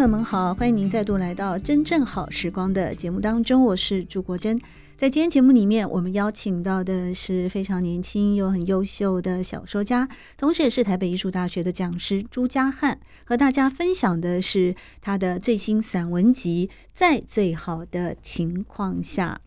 朋友们好，欢迎您再度来到《真正好时光》的节目当中，我是朱国珍。在今天节目里面，我们邀请到的是非常年轻又很优秀的小说家，同时也是台北艺术大学的讲师朱家翰，和大家分享的是他的最新散文集《在最好的情况下》。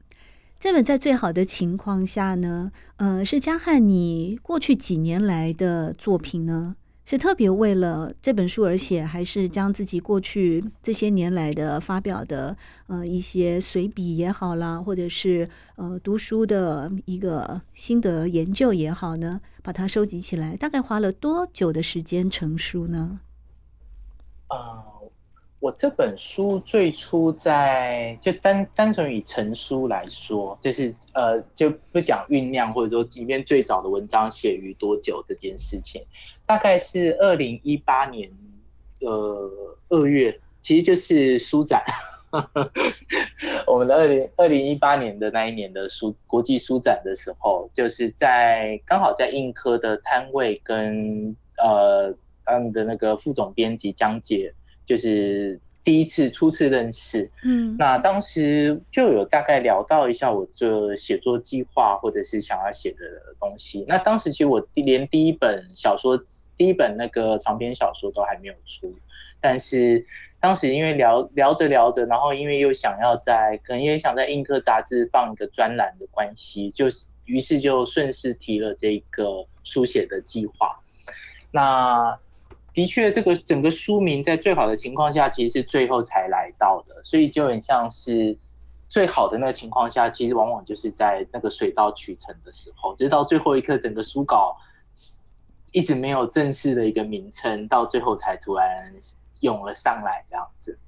这本《在最好的情况下》呢，呃，是家翰你过去几年来的作品呢？是特别为了这本书而写，还是将自己过去这些年来的发表的呃一些随笔也好啦，或者是呃读书的一个心得研究也好呢，把它收集起来，大概花了多久的时间成书呢？啊、呃，我这本书最初在就单单纯以成书来说，就是呃就不讲酝酿，或者说里面最早的文章写于多久这件事情。大概是二零一八年的二月，其实就是书展，我们的二零二零一八年的那一年的书国际书展的时候，就是在刚好在印科的摊位跟呃他们的那个副总编辑江姐，就是第一次初次认识，嗯，那当时就有大概聊到一下我这写作计划或者是想要写的东西。那当时其实我连第一本小说。第一本那个长篇小说都还没有出，但是当时因为聊聊着聊着，然后因为又想要在可能也想在印刻杂志放一个专栏的关系，就于是就顺势提了这个书写的计划。那的确，这个整个书名在最好的情况下，其实是最后才来到的，所以就很像是最好的那个情况下，其实往往就是在那个水到渠成的时候，直到最后一刻，整个书稿。一直没有正式的一个名称，到最后才突然涌了上来这样子。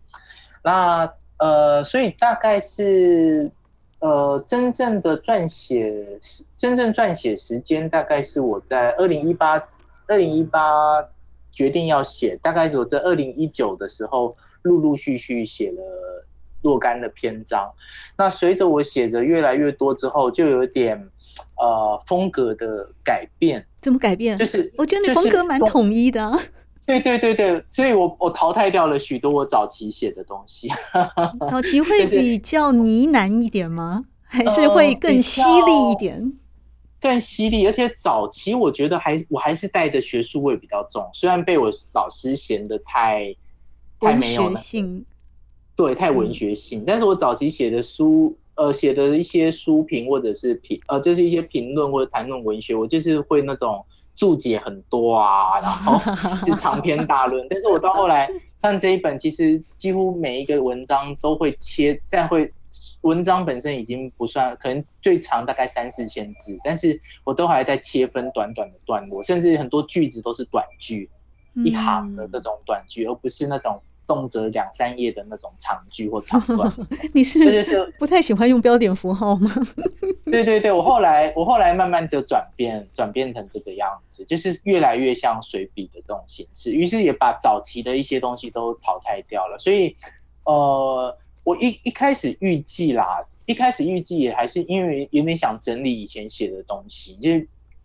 那呃，所以大概是呃，真正的撰写时真正撰写时间大概是我在二零一八二零一八决定要写，大概是我在二零一九的时候陆陆续续写了若干的篇章。那随着我写的越来越多之后，就有点呃风格的改变。怎么改变？就是我觉得你风格蛮统一的 啊。对对对对，所以我我淘汰掉了许多我早期写的东西。早期会比较呢喃一点吗？还是会更犀利一点？更犀利，而且早期我觉得还我还是带的学术味比较重，虽然被我老师嫌得太太没有了性，对，太文学性。但是我早期写的书。呃，写的一些书评或者是评，呃，就是一些评论或者谈论文学，我就是会那种注解很多啊，然后是长篇大论。但是我到后来看这一本，其实几乎每一个文章都会切，再会文章本身已经不算，可能最长大概三四千字，但是我都还在切分短短的段落，甚至很多句子都是短句，一行的这种短句，而不是那种。动辄两三页的那种长句或长段，你是这就是不太喜欢用标点符号吗？对对对，我后来我后来慢慢就转变转变成这个样子，就是越来越像随笔的这种形式，于是也把早期的一些东西都淘汰掉了。所以，呃，我一一开始预计啦，一开始预计也还是因为有点想整理以前写的东西，就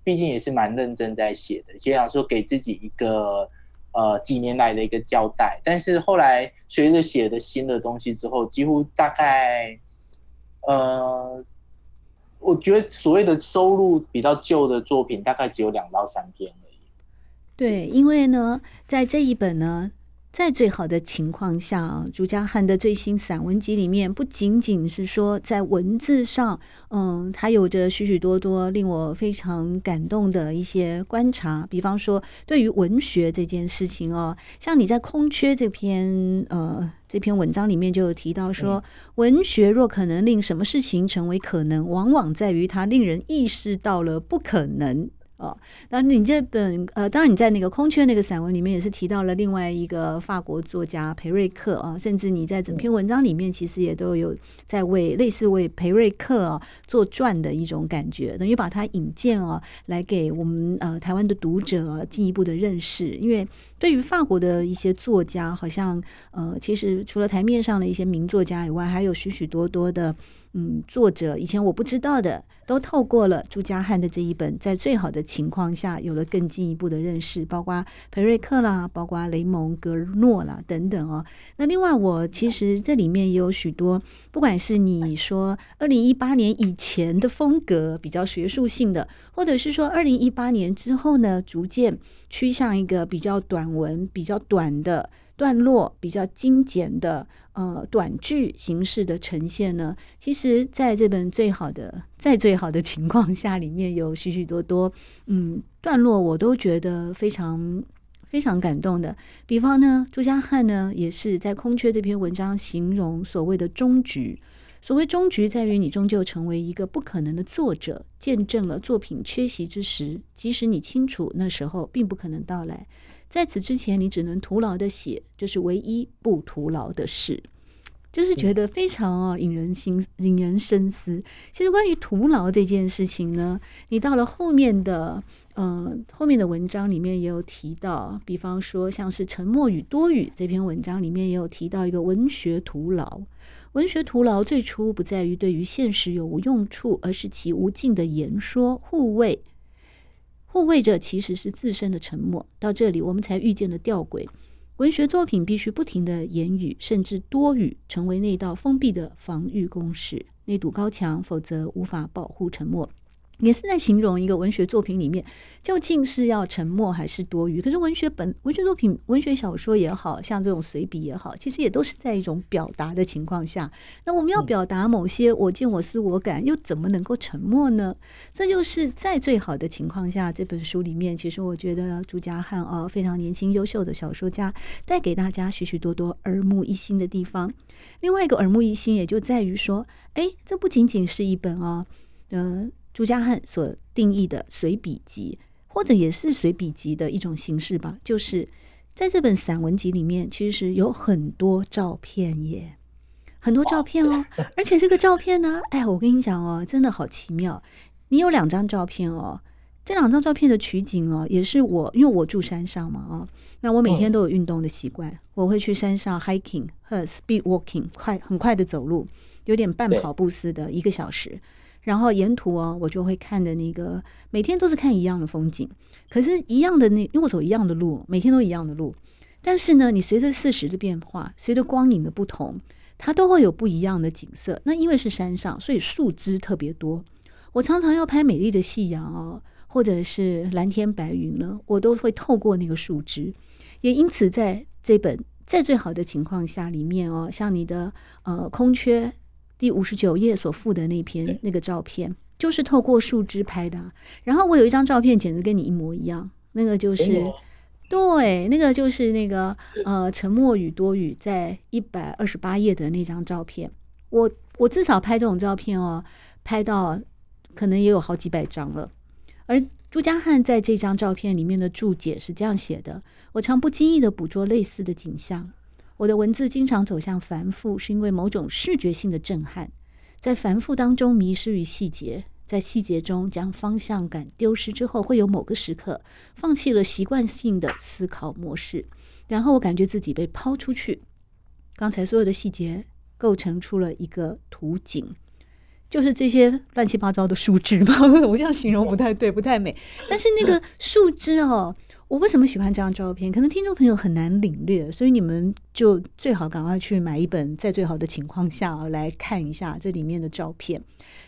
毕竟也是蛮认真在写的，就想说给自己一个。呃，几年来的一个交代，但是后来随着写的新的东西之后，几乎大概，呃，我觉得所谓的收录比较旧的作品，大概只有两到三篇而已。对，因为呢，在这一本呢。在最好的情况下，朱家翰的最新散文集里面，不仅仅是说在文字上，嗯，他有着许许多多令我非常感动的一些观察。比方说，对于文学这件事情哦，像你在《空缺》这篇呃这篇文章里面就有提到说，文学若可能令什么事情成为可能，往往在于它令人意识到了不可能。哦，那你这本呃，当然你在那个空缺那个散文里面也是提到了另外一个法国作家培瑞克啊，甚至你在整篇文章里面其实也都有在为类似为培瑞克啊做传的一种感觉，等于把他引荐啊来给我们呃台湾的读者进一步的认识。因为对于法国的一些作家，好像呃，其实除了台面上的一些名作家以外，还有许许多多的。嗯，作者以前我不知道的，都透过了朱家汉的这一本，在最好的情况下有了更进一步的认识，包括培瑞克啦，包括雷蒙格诺啦等等哦。那另外，我其实这里面也有许多，不管是你说二零一八年以前的风格比较学术性的，或者是说二零一八年之后呢，逐渐趋向一个比较短文、比较短的。段落比较精简的呃短句形式的呈现呢，其实在这本最好的在最好的情况下里面有许许多多嗯段落，我都觉得非常非常感动的。比方呢，朱家汉呢也是在《空缺》这篇文章形容所谓的终局，所谓终局在于你终究成为一个不可能的作者，见证了作品缺席之时，即使你清楚那时候并不可能到来。在此之前，你只能徒劳的写，就是唯一不徒劳的事，就是觉得非常啊引人心引人深思。其实关于徒劳这件事情呢，你到了后面的嗯、呃、后面的文章里面也有提到，比方说像是《沉默与多语》这篇文章里面也有提到一个文学徒劳。文学徒劳最初不在于对于现实有无用处，而是其无尽的言说护卫。护卫着其实是自身的沉默。到这里，我们才遇见了吊诡：文学作品必须不停的言语，甚至多语，成为那道封闭的防御工事，那堵高墙，否则无法保护沉默。也是在形容一个文学作品里面究竟是要沉默还是多余。可是文学本文学作品、文学小说也好像这种随笔也好，其实也都是在一种表达的情况下。那我们要表达某些我见我思我感，又怎么能够沉默呢？这就是在最好的情况下，这本书里面，其实我觉得朱家汉啊，非常年轻优秀的小说家，带给大家许许多多耳目一新的地方。另外一个耳目一新，也就在于说，哎，这不仅仅是一本啊，嗯、呃。朱家汉所定义的随笔集，或者也是随笔集的一种形式吧，就是在这本散文集里面，其实有很多照片耶，很多照片哦。而且这个照片呢，哎，我跟你讲哦，真的好奇妙。你有两张照片哦，这两张照片的取景哦，也是我，因为我住山上嘛，哦，那我每天都有运动的习惯，我会去山上 hiking 和 speed walking，快很快的走路，有点半跑步似的，一个小时。然后沿途哦，我就会看的那个，每天都是看一样的风景，可是，一样的那，因为我走一样的路，每天都一样的路，但是呢，你随着四时的变化，随着光影的不同，它都会有不一样的景色。那因为是山上，所以树枝特别多。我常常要拍美丽的夕阳哦，或者是蓝天白云了，我都会透过那个树枝。也因此，在这本在最好的情况下里面哦，像你的呃空缺。第五十九页所附的那篇那个照片，就是透过树枝拍的。然后我有一张照片，简直跟你一模一样。那个就是，对，那个就是那个呃，沉默与多雨在一百二十八页的那张照片。我我至少拍这种照片哦，拍到可能也有好几百张了。而朱家汉在这张照片里面的注解是这样写的：我常不经意的捕捉类似的景象。我的文字经常走向繁复，是因为某种视觉性的震撼，在繁复当中迷失于细节，在细节中将方向感丢失之后，会有某个时刻放弃了习惯性的思考模式，然后我感觉自己被抛出去。刚才所有的细节构成出了一个图景，就是这些乱七八糟的树枝吧？我这样形容不太对，不太美。但是那个树枝哦。我为什么喜欢这张照片？可能听众朋友很难领略，所以你们就最好赶快去买一本，在最好的情况下来看一下这里面的照片。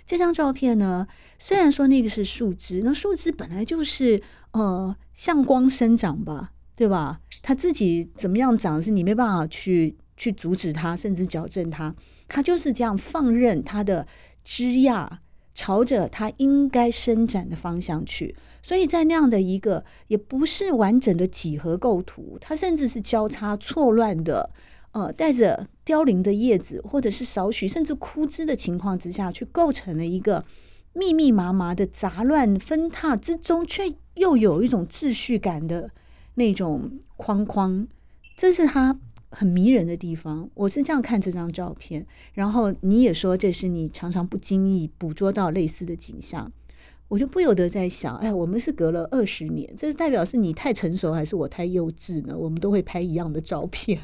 这张照片呢，虽然说那个是树枝，那树枝本来就是呃向光生长吧，对吧？它自己怎么样长，是你没办法去去阻止它，甚至矫正它，它就是这样放任它的枝桠朝着它应该伸展的方向去。所以在那样的一个也不是完整的几何构图，它甚至是交叉错乱的，呃，带着凋零的叶子或者是少许甚至枯枝的情况之下去构成了一个密密麻麻的杂乱分沓之中，却又有一种秩序感的那种框框，这是他很迷人的地方。我是这样看这张照片，然后你也说这是你常常不经意捕捉到类似的景象，我就不由得在想，哎，我们是隔了二十年，这是代表是你太成熟还是我太幼稚呢？我们都会拍一样的照片。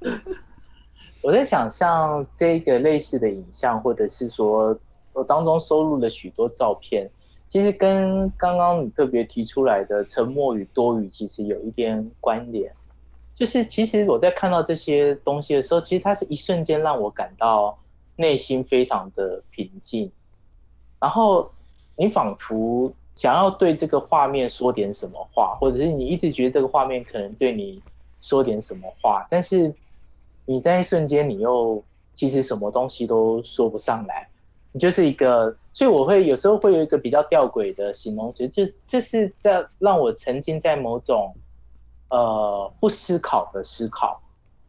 我在想象这个类似的影像，或者是说我当中收录了许多照片，其实跟刚刚你特别提出来的沉默与多余，其实有一点关联。就是其实我在看到这些东西的时候，其实它是一瞬间让我感到内心非常的平静，然后你仿佛想要对这个画面说点什么话，或者是你一直觉得这个画面可能对你说点什么话，但是。你在一瞬间，你又其实什么东西都说不上来，你就是一个，所以我会有时候会有一个比较吊诡的形容词，就这是在让我沉浸在某种呃不思考的思考，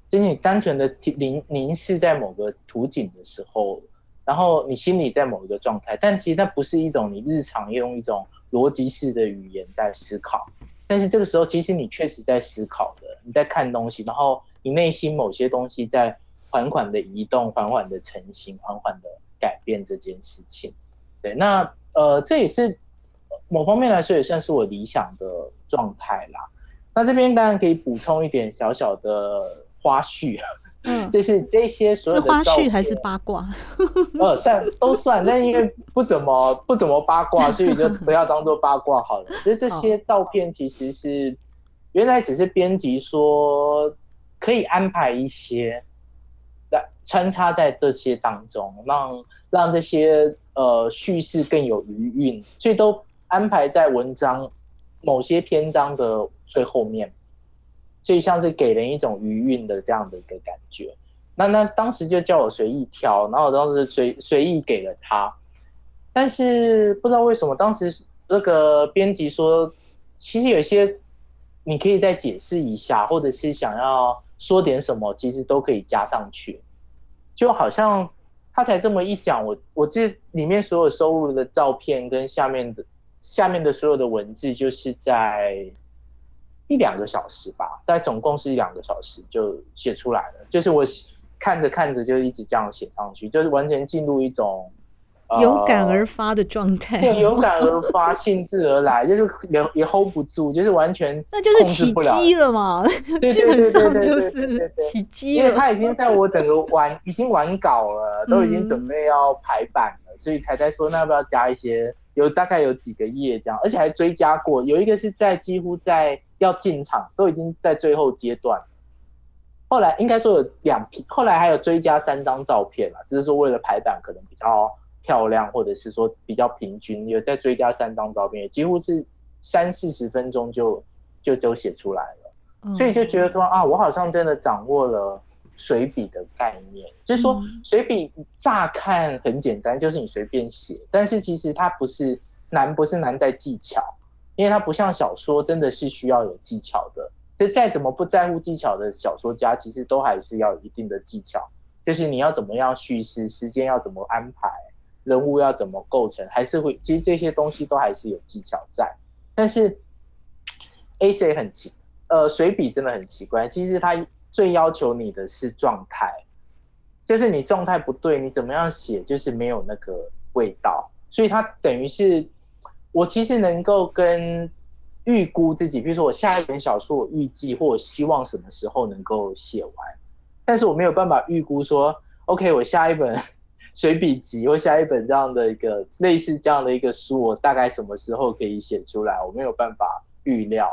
就是你单纯的凝凝视在某个图景的时候，然后你心里在某一个状态，但其实它不是一种你日常用一种逻辑式的语言在思考，但是这个时候其实你确实在思考的，你在看东西，然后。你内心某些东西在缓缓的移动，缓缓的成型，缓缓的改变这件事情。对，那呃，这也是某方面来说也算是我理想的状态啦。那这边当然可以补充一点小小的花絮，嗯，就是这些所有的花絮还是八卦？呃，算都算，但因为不怎么不怎么八卦，所以就不要当做八卦好了。其实这 些照片其实是原来只是编辑说。可以安排一些来穿插在这些当中，让让这些呃叙事更有余韵，所以都安排在文章某些篇章的最后面，所以像是给人一种余韵的这样的一个感觉。那那当时就叫我随意挑，然后我当时随随意给了他，但是不知道为什么当时那个编辑说，其实有些你可以再解释一下，或者是想要。说点什么，其实都可以加上去，就好像他才这么一讲，我我这里面所有收录的照片跟下面的下面的所有的文字，就是在一两个小时吧，大概总共是一两个小时就写出来了，就是我看着看着就一直这样写上去，就是完全进入一种。有感而发的状态，对，有感而发，兴致而来，就是也也 hold 不住，就是完全那就是起机了嘛，基本上就是起机了。因为他已经在我整个完，已经完稿了，都已经准备要排版了，嗯、所以才在说那要不要加一些，有大概有几个页这样，而且还追加过，有一个是在几乎在要进场，都已经在最后阶段。后来应该说有两批，后来还有追加三张照片了，只是说为了排版可能比较。漂亮，或者是说比较平均，有再追加三张照片，几乎是三四十分钟就就都写出来了，嗯、所以就觉得说啊，我好像真的掌握了随笔的概念，嗯、就是说水笔乍看很简单，就是你随便写，但是其实它不是难，不是难在技巧，因为它不像小说，真的是需要有技巧的。就再怎么不在乎技巧的小说家，其实都还是要有一定的技巧，就是你要怎么样叙事，时间要怎么安排。人物要怎么构成，还是会，其实这些东西都还是有技巧在。但是，A C 很奇，呃，水笔真的很奇怪。其实它最要求你的是状态，就是你状态不对，你怎么样写就是没有那个味道。所以它等于是我其实能够跟预估自己，比如说我下一本小说，我预计或我希望什么时候能够写完，但是我没有办法预估说，OK，我下一本。随笔集或下一本这样的一个类似这样的一个书，我大概什么时候可以写出来？我没有办法预料，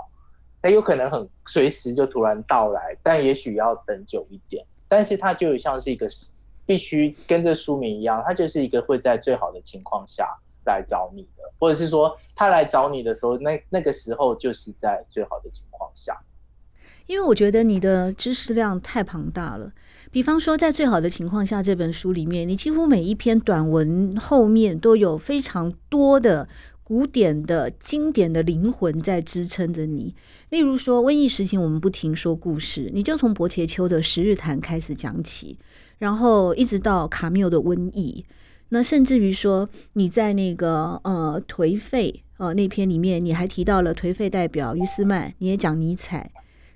它有可能很随时就突然到来，但也许要等久一点。但是它就像是一个必须跟着书名一样，它就是一个会在最好的情况下来找你的，或者是说他来找你的时候，那那个时候就是在最好的情况下。因为我觉得你的知识量太庞大了。比方说，在最好的情况下，这本书里面，你几乎每一篇短文后面都有非常多的古典的经典的灵魂在支撑着你。例如说，瘟疫时期我们不停说故事，你就从柏切丘的《十日谈》开始讲起，然后一直到卡缪的《瘟疫》，那甚至于说你在那个呃颓废呃那篇里面，你还提到了颓废代表于斯曼，你也讲尼采，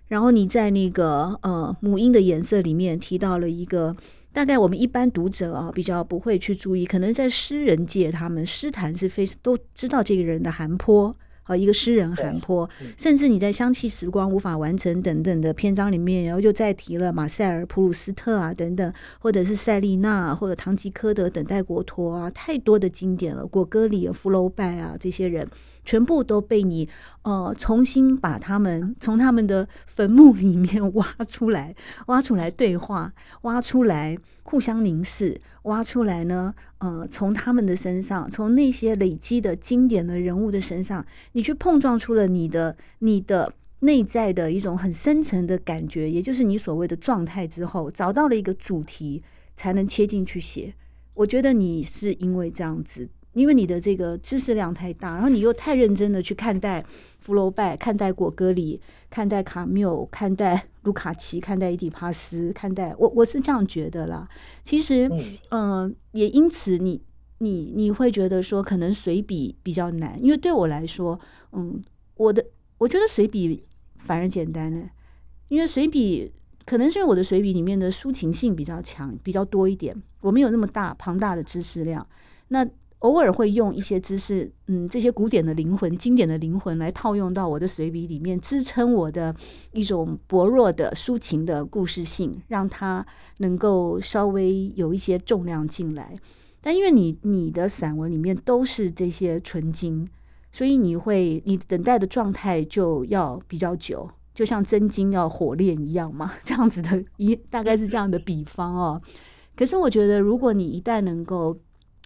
然后你在那个呃母婴的颜色里面提到了一个。大概我们一般读者啊，比较不会去注意，可能在诗人界，他们诗坛是非都知道这个人的寒坡。和一个诗人寒坡，甚至你在香气时光无法完成等等的篇章里面，然后就再提了马塞尔、普鲁斯特啊等等，或者是塞丽娜或者唐吉诃德等待国陀啊，太多的经典了，果戈里、福楼拜啊这些人，全部都被你呃重新把他们从他们的坟墓里面挖出来，挖出来对话，挖出来互相凝视，挖出来呢。呃，从他们的身上，从那些累积的经典的人物的身上，你去碰撞出了你的你的内在的一种很深层的感觉，也就是你所谓的状态之后，找到了一个主题，才能切进去写。我觉得你是因为这样子。因为你的这个知识量太大，然后你又太认真的去看待福楼拜、看待果戈里、看待卡缪、看待卢卡奇、看待伊底帕斯、看待我，我是这样觉得啦。其实，嗯、呃，也因此你，你你你会觉得说，可能随笔比较难，因为对我来说，嗯，我的我觉得随笔反而简单呢，因为随笔可能是因为我的随笔里面的抒情性比较强，比较多一点，我没有那么大庞大的知识量，那。偶尔会用一些知识，嗯，这些古典的灵魂、经典的灵魂来套用到我的随笔里面，支撑我的一种薄弱的抒情的故事性，让它能够稍微有一些重量进来。但因为你你的散文里面都是这些纯金，所以你会你等待的状态就要比较久，就像真金要火炼一样嘛，这样子的一大概是这样的比方哦。可是我觉得，如果你一旦能够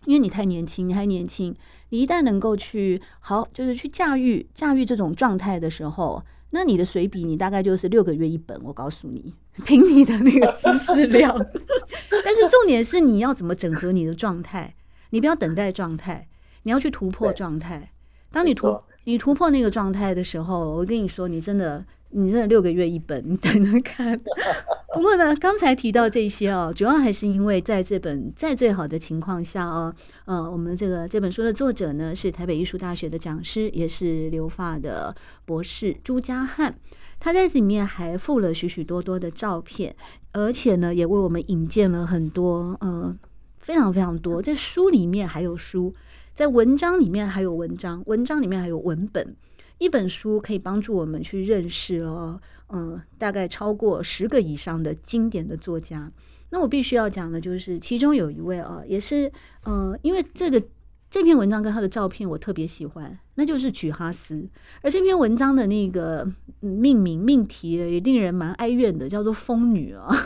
因为你太年轻，你还年轻，你一旦能够去好，就是去驾驭驾驭这种状态的时候，那你的随笔你大概就是六个月一本。我告诉你，凭你的那个知识量，但是重点是你要怎么整合你的状态，你不要等待状态，你要去突破状态。当你突你突破那个状态的时候，我跟你说，你真的。你这六个月一本，你等着看。不过呢，刚才提到这些哦，主要还是因为在这本在最好的情况下哦，呃，我们这个这本书的作者呢是台北艺术大学的讲师，也是留法的博士朱家汉。他在这里面还附了许许多多的照片，而且呢，也为我们引荐了很多呃非常非常多。在书里面还有书，在文章里面还有文章，文章里面还有文本。一本书可以帮助我们去认识哦，嗯、大概超过十个以上的经典的作家。那我必须要讲的就是，其中有一位啊，也是，呃，因为这个这篇文章跟他的照片我特别喜欢，那就是举哈斯。而这篇文章的那个命名命题也令人蛮哀怨的，叫做《疯女》啊。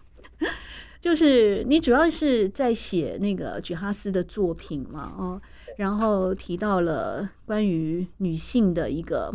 就是你主要是在写那个举哈斯的作品嘛，哦。然后提到了关于女性的一个，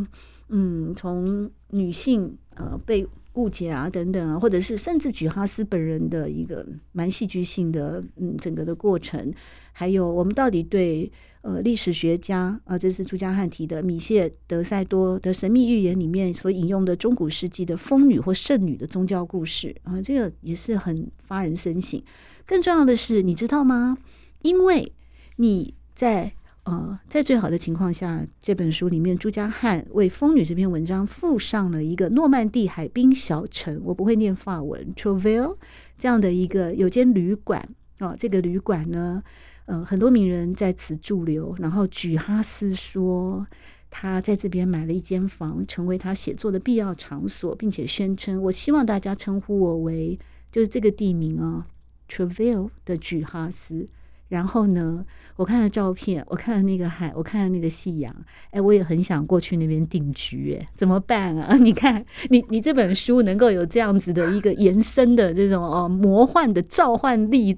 嗯，从女性呃被误解啊等等啊，或者是甚至举哈斯本人的一个蛮戏剧性的嗯整个的过程，还有我们到底对呃历史学家啊、这是朱家汉提的米谢德塞多的神秘预言里面所引用的中古世纪的疯女或圣女的宗教故事啊，这个也是很发人深省。更重要的是，你知道吗？因为你。在呃，在最好的情况下，这本书里面，朱家汉为《风女》这篇文章附上了一个诺曼底海滨小城，我不会念法文，Trouville 这样的一个有间旅馆哦、这个旅馆呢，呃，很多名人在此驻留。然后举哈斯说，他在这边买了一间房，成为他写作的必要场所，并且宣称：“我希望大家称呼我为就是这个地名啊，Trouville 的举哈斯。”然后呢，我看了照片，我看了那个海，我看了那个夕阳，哎，我也很想过去那边定居，哎，怎么办啊？你看，你你这本书能够有这样子的一个延伸的这种哦魔幻的召唤力，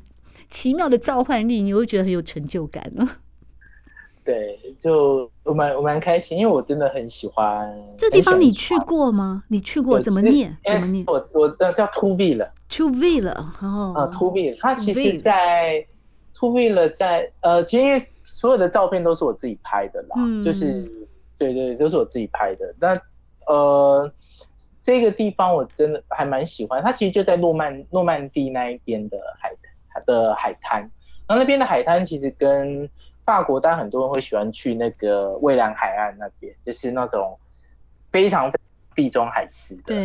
奇妙的召唤力，你会觉得很有成就感啊。对，就我蛮我蛮开心，因为我真的很喜欢这地方。你去过吗？你去过？怎么念？怎么念？我我叫 Trouville 了 Trouville 了，哦，啊 Trouville 它其实在。是为了在呃，其实因为所有的照片都是我自己拍的啦，就是对，对，都是我自己拍的。那呃，这个地方我真的还蛮喜欢，它其实就在诺曼诺曼底那一边的海的海滩。然后那边的海滩其实跟法国，但很多人会喜欢去那个蔚蓝海岸那边，就是那种非常地中海式的，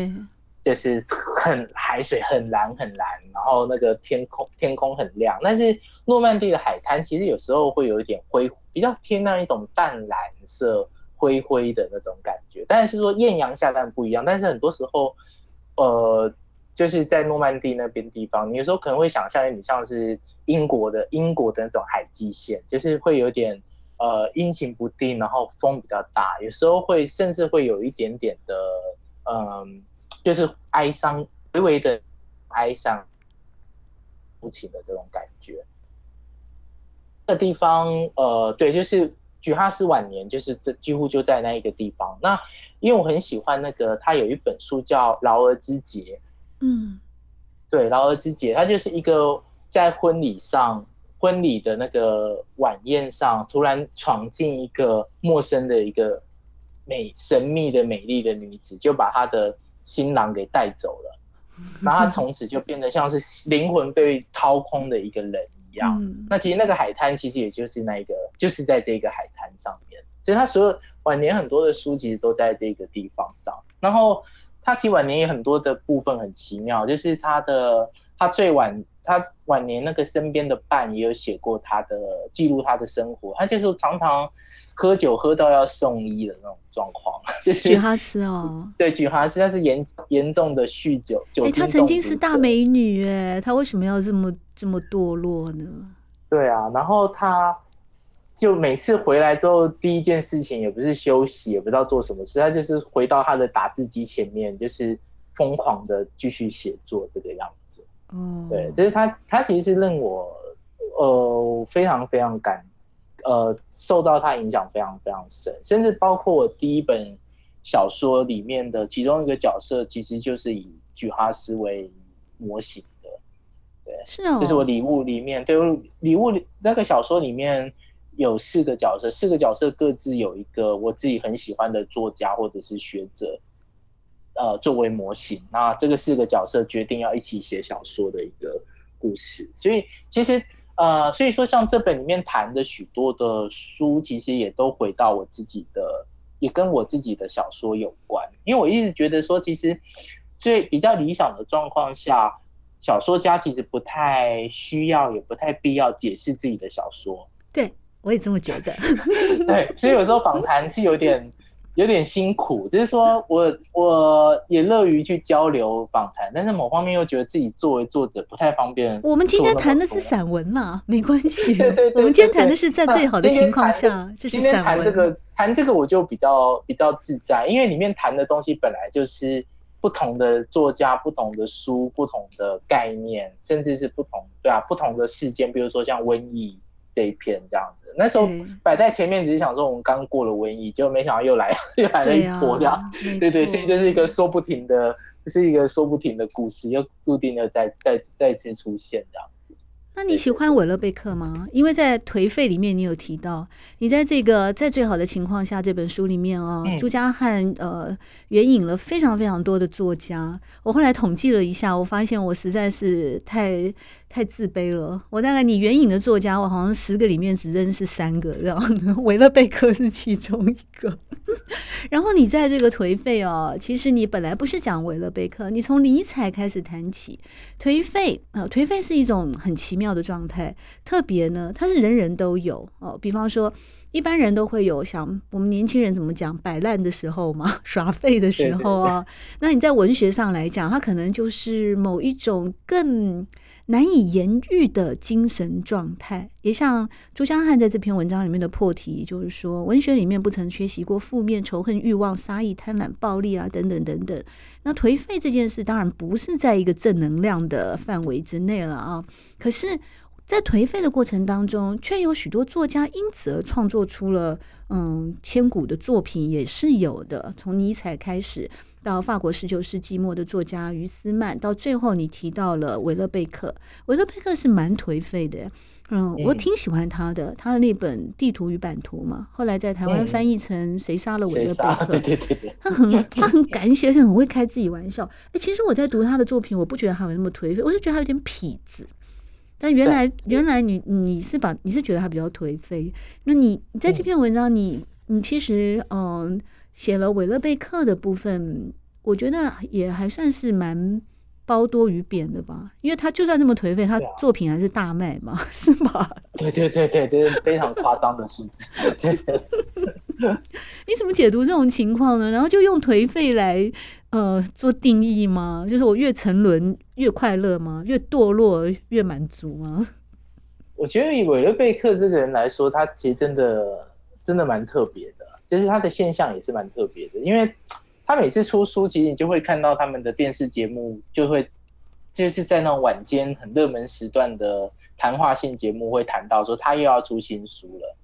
就是很海水很蓝很蓝，然后那个天空天空很亮。但是诺曼底的海滩其实有时候会有一点灰，比较偏那一种淡蓝色灰灰的那种感觉。但是说艳阳下当然不一样，但是很多时候，呃。就是在诺曼底那边地方，你有时候可能会想象你像是英国的英国的那种海基线，就是会有点呃阴晴不定，然后风比较大，有时候会甚至会有一点点的嗯、就是哀伤，微微的哀伤、无情的这种感觉。这个地方呃，对，就是举哈斯晚年，就是这几乎就在那一个地方。那因为我很喜欢那个，他有一本书叫《劳而之节》。嗯，对，劳而之节，他就是一个在婚礼上，婚礼的那个晚宴上，突然闯进一个陌生的一个美神秘的美丽的女子，就把她的新郎给带走了，然后他从此就变得像是灵魂被掏空的一个人一样。嗯、那其实那个海滩，其实也就是那个，就是在这个海滩上面，所以他所有晚年很多的书，其实都在这个地方上，然后。他其实晚年也很多的部分很奇妙，就是他的他最晚他晚年那个身边的伴也有写过他的记录他的生活，他就是常常喝酒喝到要送医的那种状况，就是菊哈斯哦，对，菊哈斯他是严严重的酗酒酒。哎，他曾经是大美女哎，他为什么要这么这么堕落呢？对啊，然后他。就每次回来之后，第一件事情也不是休息，也不知道做什么事，他就是回到他的打字机前面，就是疯狂的继续写作这个样子。嗯，对，就是他，他其实是令我呃非常非常感，呃受到他影响非常非常深，甚至包括我第一本小说里面的其中一个角色，其实就是以举哈斯为模型的。对，是哦，就是我礼物里面，对，礼物那个小说里面。有四个角色，四个角色各自有一个我自己很喜欢的作家或者是学者，呃，作为模型。那这个四个角色决定要一起写小说的一个故事。所以其实呃，所以说像这本里面谈的许多的书，其实也都回到我自己的，也跟我自己的小说有关。因为我一直觉得说，其实最比较理想的状况下，小说家其实不太需要，也不太必要解释自己的小说。对。我也这么觉得，对，所以有时候访谈是有点有点辛苦，只是说我我也乐于去交流访谈，但是某方面又觉得自己作为作者不太方便。我们今天谈的是散文嘛，没关系。对对对，我们今天谈的是在最好的情况下，就是散文。谈这个谈这个我就比较比较自在，因为里面谈的东西本来就是不同的作家、不同的书、不同的概念，甚至是不同对啊不同的事件，比如说像瘟疫。这一篇这样子，那时候摆在前面，只是想说我们刚过了瘟疫，结果没想到又来 又来了一波这样，对，啊、对对，所以这是一个说不停的，这是一个说不停的故事，又注定了再再再次出现这样。那你喜欢韦勒贝克吗？因为在《颓废》里面，你有提到，你在这个在最好的情况下这本书里面哦，嗯、朱家汉呃援引了非常非常多的作家。我后来统计了一下，我发现我实在是太太自卑了。我大概你援引的作家，我好像十个里面只认识三个，这样子，韦勒贝克是其中一个。然后你在这个颓废哦，其实你本来不是讲维勒贝克，你从尼采开始谈起。颓废啊，颓废是一种很奇妙的状态，特别呢，它是人人都有哦。比方说，一般人都会有想我们年轻人怎么讲摆烂的时候嘛，耍废的时候啊。那你在文学上来讲，它可能就是某一种更。难以言喻的精神状态，也像朱江汉在这篇文章里面的破题，就是说，文学里面不曾缺席过负面、仇恨、欲望、杀意、贪婪、暴力啊，等等等等。那颓废这件事，当然不是在一个正能量的范围之内了啊。可是，在颓废的过程当中，却有许多作家因此而创作出了嗯千古的作品，也是有的。从尼采开始。到法国十九世纪末的作家于斯曼，到最后你提到了维勒贝克，维勒贝克是蛮颓废的，嗯，我挺喜欢他的，他的那本《地图与版图》嘛，后来在台湾翻译成《谁杀了维勒贝克》，对对对对，他很他很敢写，而且很会开自己玩笑。哎，其实我在读他的作品，我不觉得他有那么颓废，我就觉得他有点痞子。但原来原来你你是把你是觉得他比较颓废，那你你在这篇文章你你其实嗯写了韦勒贝克的部分，我觉得也还算是蛮褒多于贬的吧，因为他就算这么颓废，他作品还是大卖嘛，是吧？对对对对，这是非常夸张的数字。你怎么解读这种情况呢？然后就用颓废来呃做定义吗？就是我越沉沦越快乐吗？越堕落越满足吗？我觉得以韦勒贝克这个人来说，他其实真的真的蛮特别的，就是他的现象也是蛮特别的，因为他每次出书，其实你就会看到他们的电视节目就会就是在那种晚间很热门时段的谈话性节目会谈到说他又要出新书了。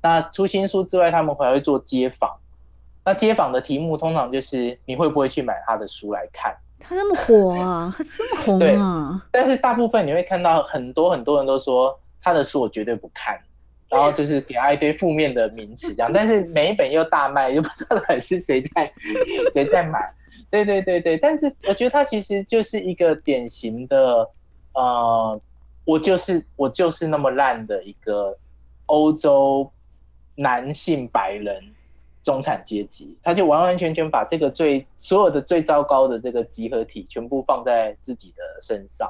那出新书之外，他们还会做街访。那街访的题目通常就是你会不会去买他的书来看？他那么火啊，他这么红啊！但是大部分你会看到很多很多人都说他的书我绝对不看，然后就是给他一堆负面的名词这样。但是每一本又大卖，又不知道到底是谁在谁在买。对对对对，但是我觉得他其实就是一个典型的呃，我就是我就是那么烂的一个欧洲。男性白人中产阶级，他就完完全全把这个最所有的最糟糕的这个集合体全部放在自己的身上，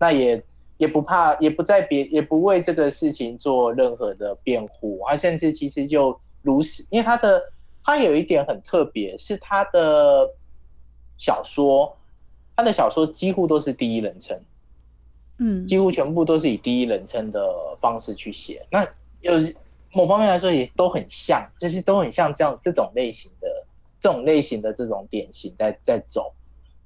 那也也不怕，也不在别，也不为这个事情做任何的辩护，他甚至其实就如实，因为他的他有一点很特别，是他的小说，他的小说几乎都是第一人称，嗯，几乎全部都是以第一人称的方式去写，那有。某方面来说也都很像，就是都很像这样这种类型的这种类型的这种典型在在走，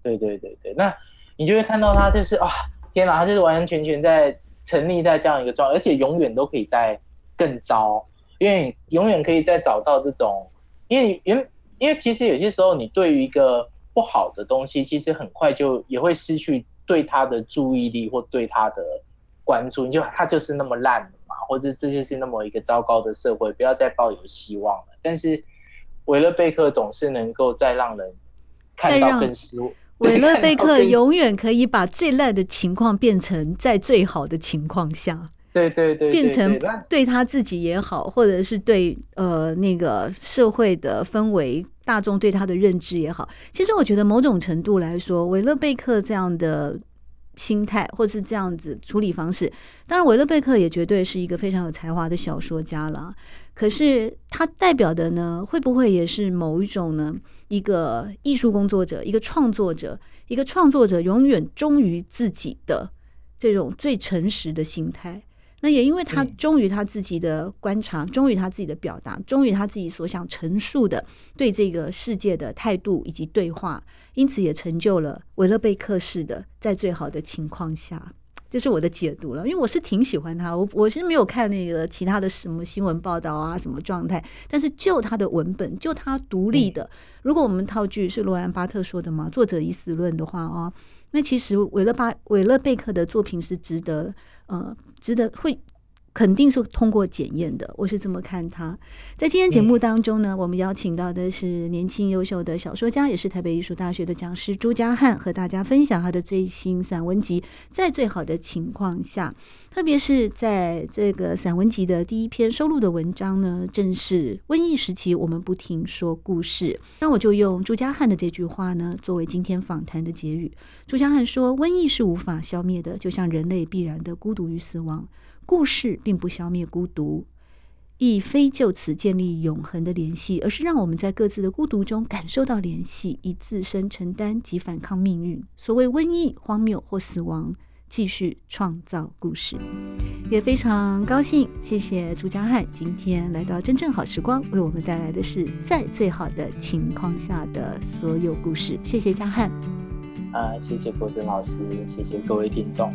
对对对对，那你就会看到他就是啊，天哪，他就是完完全全在沉溺在这样一个状态，而且永远都可以在更糟，因为永远可以再找到这种，因为因因为其实有些时候你对于一个不好的东西，其实很快就也会失去对他的注意力或对他的关注，你就他就是那么烂。或者这就是那么一个糟糕的社会，不要再抱有希望了。但是韦勒贝克总是能够再让人看到更失望。韦勒贝克永远可以把最烂的情况变成在最好的情况下。对对对，变成对他自己也好，或者是对呃那个社会的氛围、大众对他的认知也好。其实我觉得某种程度来说，韦勒贝克这样的。心态，或是这样子处理方式，当然，维勒贝克也绝对是一个非常有才华的小说家了。可是，他代表的呢，会不会也是某一种呢？一个艺术工作者，一个创作者，一个创作者永远忠于自己的这种最诚实的心态。那也因为他忠于他自己的观察，忠于他自己的表达，忠于他自己所想陈述的对这个世界的态度以及对话，因此也成就了韦勒贝克式的在最好的情况下，这是我的解读了。因为我是挺喜欢他，我我是没有看那个其他的什么新闻报道啊，什么状态，但是就他的文本，就他独立的，如果我们套句是罗兰巴特说的嘛，作者已死论的话啊。那其实韦勒巴韦勒贝克的作品是值得呃值得会肯定是通过检验的，我是这么看他。在今天节目当中呢，我们邀请到的是年轻优秀的小说家，也是台北艺术大学的讲师朱家汉，和大家分享他的最新散文集《在最好的情况下》。特别是在这个散文集的第一篇收录的文章呢，正是瘟疫时期我们不停说故事。那我就用朱家汉的这句话呢，作为今天访谈的结语。朱家汉说：“瘟疫是无法消灭的，就像人类必然的孤独与死亡。故事并不消灭孤独，亦非就此建立永恒的联系，而是让我们在各自的孤独中感受到联系，以自身承担及反抗命运。所谓瘟疫、荒谬或死亡。”继续创造故事，也非常高兴。谢谢朱家汉今天来到真正好时光，为我们带来的是在最好的情况下的所有故事。谢谢家汉。啊，谢谢国珍老师，谢谢各位听众。